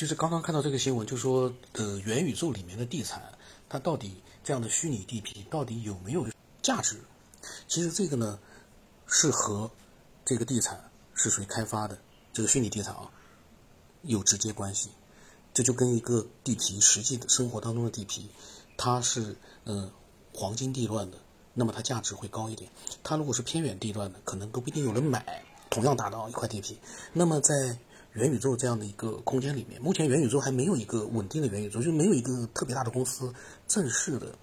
就是刚刚看到这个新闻，就说呃，元宇宙里面的地产，它到底这样的虚拟地皮到底有没有价值？其实这个呢，是和这个地产是谁开发的，这个虚拟地产啊，有直接关系。这就跟一个地皮，实际的生活当中的地皮，它是嗯黄金地段的，那么它价值会高一点。它如果是偏远地段的，可能都不一定有人买。同样大的一块地皮，那么在元宇宙这样的一个空间里面，目前元宇宙还没有一个稳定的元宇宙，就没有一个特别大的公司正式的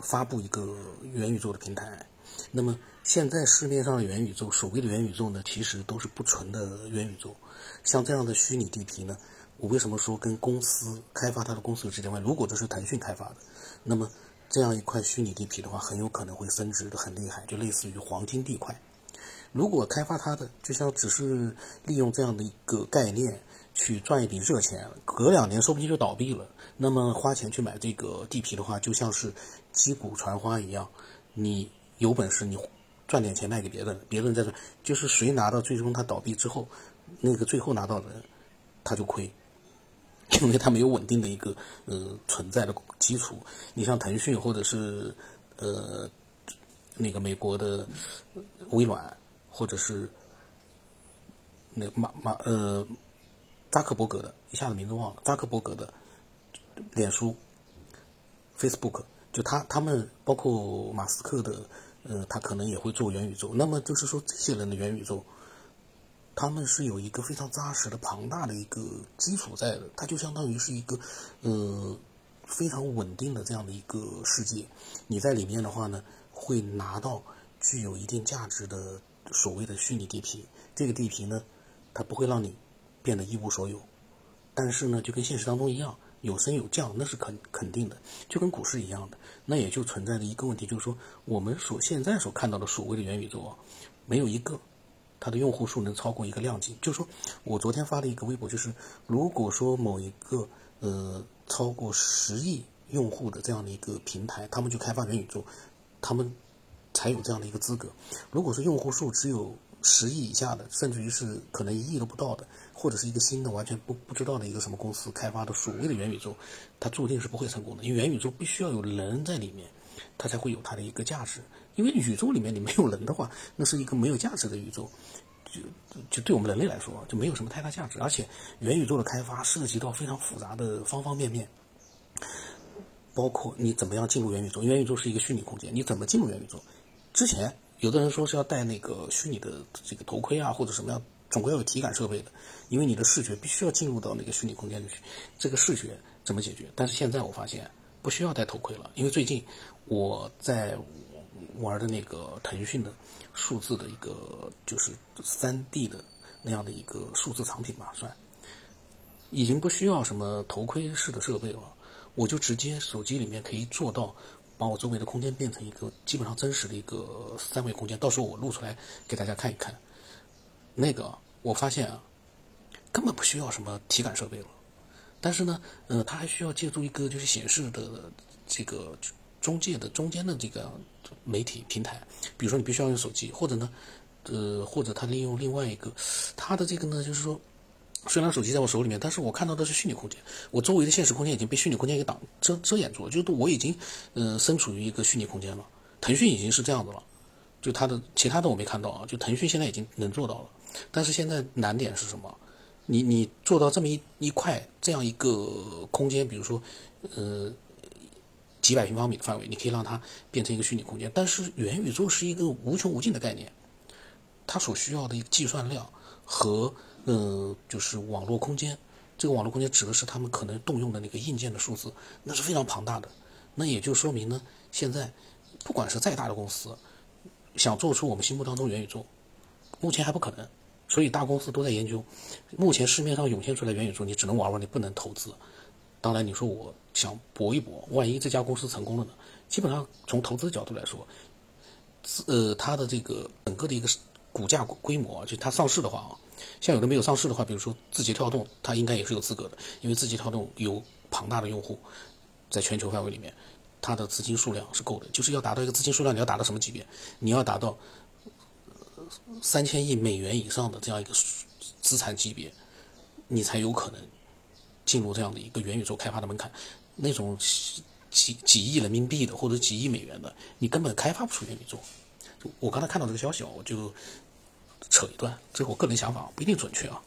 发布一个元宇宙的平台。那么现在市面上的元宇宙，所谓的元宇宙呢，其实都是不纯的元宇宙。像这样的虚拟地皮呢，我为什么说跟公司开发它的公司有直接关系？如果这是腾讯开发的，那么这样一块虚拟地皮的话，很有可能会升值的很厉害，就类似于黄金地块。如果开发它的就像只是利用这样的一个概念去赚一笔热钱，隔两年说不定就倒闭了。那么花钱去买这个地皮的话，就像是击鼓传花一样，你有本事你赚点钱卖给别人，别人在这就是谁拿到最终他倒闭之后，那个最后拿到的他就亏，因为他没有稳定的一个呃存在的基础。你像腾讯或者是呃那个美国的微软。或者是那马马呃扎克伯格的，一下子名字忘了。扎克伯格的脸书、Facebook，就他他们包括马斯克的，呃，他可能也会做元宇宙。那么就是说，这些人的元宇宙，他们是有一个非常扎实的、庞大的一个基础在的。它就相当于是一个呃非常稳定的这样的一个世界。你在里面的话呢，会拿到具有一定价值的。所谓的虚拟地皮，这个地皮呢，它不会让你变得一无所有，但是呢，就跟现实当中一样，有升有降，那是肯肯定的，就跟股市一样的。那也就存在着一个问题，就是说，我们所现在所看到的所谓的元宇宙啊，没有一个它的用户数能超过一个量级。就是说我昨天发了一个微博，就是如果说某一个呃超过十亿用户的这样的一个平台，他们去开发元宇宙，他们。才有这样的一个资格。如果说用户数只有十亿以下的，甚至于是可能一亿都不到的，或者是一个新的完全不不知道的一个什么公司开发的所谓的元宇宙，它注定是不会成功的。因为元宇宙必须要有人在里面，它才会有它的一个价值。因为宇宙里面你没有人的话，那是一个没有价值的宇宙，就就对我们人类来说就没有什么太大价值。而且元宇宙的开发涉及到非常复杂的方方面面。包括你怎么样进入元宇宙？元宇宙是一个虚拟空间，你怎么进入元宇宙？之前有的人说是要戴那个虚拟的这个头盔啊，或者什么样，总归要有体感设备的，因为你的视觉必须要进入到那个虚拟空间里去。这个视觉怎么解决？但是现在我发现不需要戴头盔了，因为最近我在玩的那个腾讯的数字的一个就是三 D 的那样的一个数字藏品吧，算已经不需要什么头盔式的设备了，我就直接手机里面可以做到。把我周围的空间变成一个基本上真实的一个三维空间，到时候我录出来给大家看一看。那个我发现啊，根本不需要什么体感设备了。但是呢，呃，它还需要借助一个就是显示的这个中介的中间的这个媒体平台，比如说你必须要用手机，或者呢，呃，或者它利用另外一个，它的这个呢就是说。虽然手机在我手里面，但是我看到的是虚拟空间。我周围的现实空间已经被虚拟空间给挡遮遮掩住了，就是我已经，嗯，身处于一个虚拟空间了。腾讯已经是这样子了，就它的其他的我没看到啊。就腾讯现在已经能做到了，但是现在难点是什么？你你做到这么一一块这样一个空间，比如说，呃，几百平方米的范围，你可以让它变成一个虚拟空间。但是元宇宙是一个无穷无尽的概念，它所需要的一个计算量和。呃，就是网络空间，这个网络空间指的是他们可能动用的那个硬件的数字，那是非常庞大的。那也就说明呢，现在不管是再大的公司，想做出我们心目当中元宇宙，目前还不可能。所以大公司都在研究。目前市面上涌现出来元宇宙，你只能玩玩，你不能投资。当然，你说我想搏一搏，万一这家公司成功了呢？基本上从投资角度来说，呃，它的这个整个的一个股价规模，就它上市的话啊。像有的没有上市的话，比如说字节跳动，它应该也是有资格的，因为字节跳动有庞大的用户，在全球范围里面，它的资金数量是够的。就是要达到一个资金数量，你要达到什么级别？你要达到三千亿美元以上的这样一个资产级别，你才有可能进入这样的一个元宇宙开发的门槛，那种几几亿人民币的或者几亿美元的，你根本开发不出元宇宙。我刚才看到这个消息啊，我就扯一段，这是我个人想法，不一定准确啊。